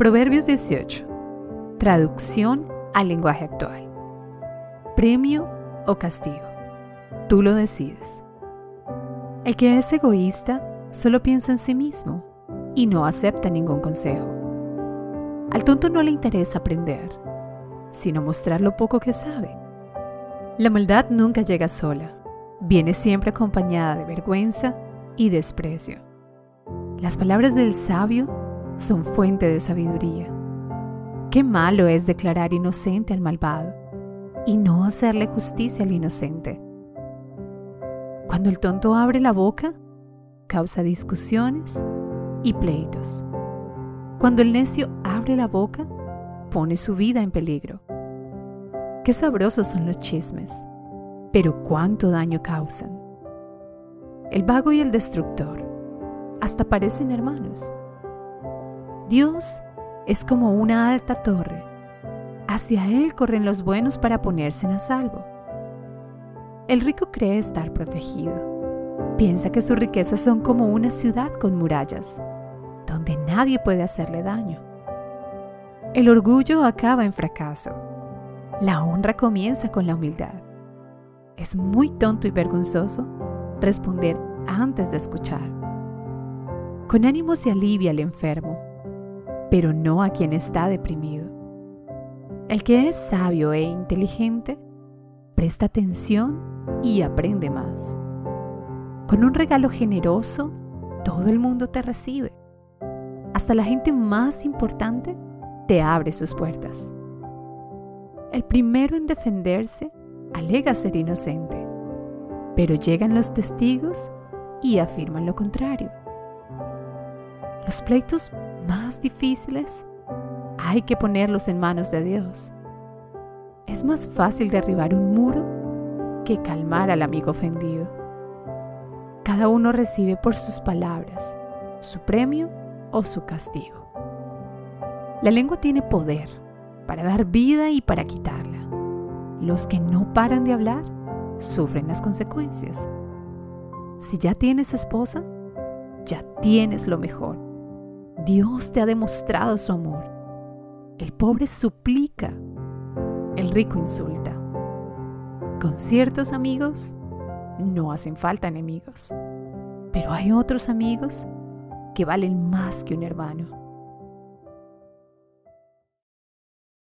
Proverbios 18. Traducción al lenguaje actual. Premio o castigo. Tú lo decides. El que es egoísta solo piensa en sí mismo y no acepta ningún consejo. Al tonto no le interesa aprender, sino mostrar lo poco que sabe. La maldad nunca llega sola, viene siempre acompañada de vergüenza y desprecio. Las palabras del sabio son fuente de sabiduría. Qué malo es declarar inocente al malvado y no hacerle justicia al inocente. Cuando el tonto abre la boca, causa discusiones y pleitos. Cuando el necio abre la boca, pone su vida en peligro. Qué sabrosos son los chismes, pero cuánto daño causan. El vago y el destructor hasta parecen hermanos. Dios es como una alta torre. Hacia Él corren los buenos para ponerse a salvo. El rico cree estar protegido. Piensa que sus riquezas son como una ciudad con murallas, donde nadie puede hacerle daño. El orgullo acaba en fracaso. La honra comienza con la humildad. Es muy tonto y vergonzoso responder antes de escuchar. Con ánimo se alivia al enfermo, pero no a quien está deprimido. El que es sabio e inteligente presta atención y aprende más. Con un regalo generoso, todo el mundo te recibe. Hasta la gente más importante te abre sus puertas. El primero en defenderse alega ser inocente, pero llegan los testigos y afirman lo contrario. Los pleitos más difíciles hay que ponerlos en manos de Dios. Es más fácil derribar un muro que calmar al amigo ofendido. Cada uno recibe por sus palabras su premio o su castigo. La lengua tiene poder para dar vida y para quitarla. Los que no paran de hablar sufren las consecuencias. Si ya tienes esposa, ya tienes lo mejor. Dios te ha demostrado su amor. El pobre suplica, el rico insulta. Con ciertos amigos no hacen falta enemigos, pero hay otros amigos que valen más que un hermano.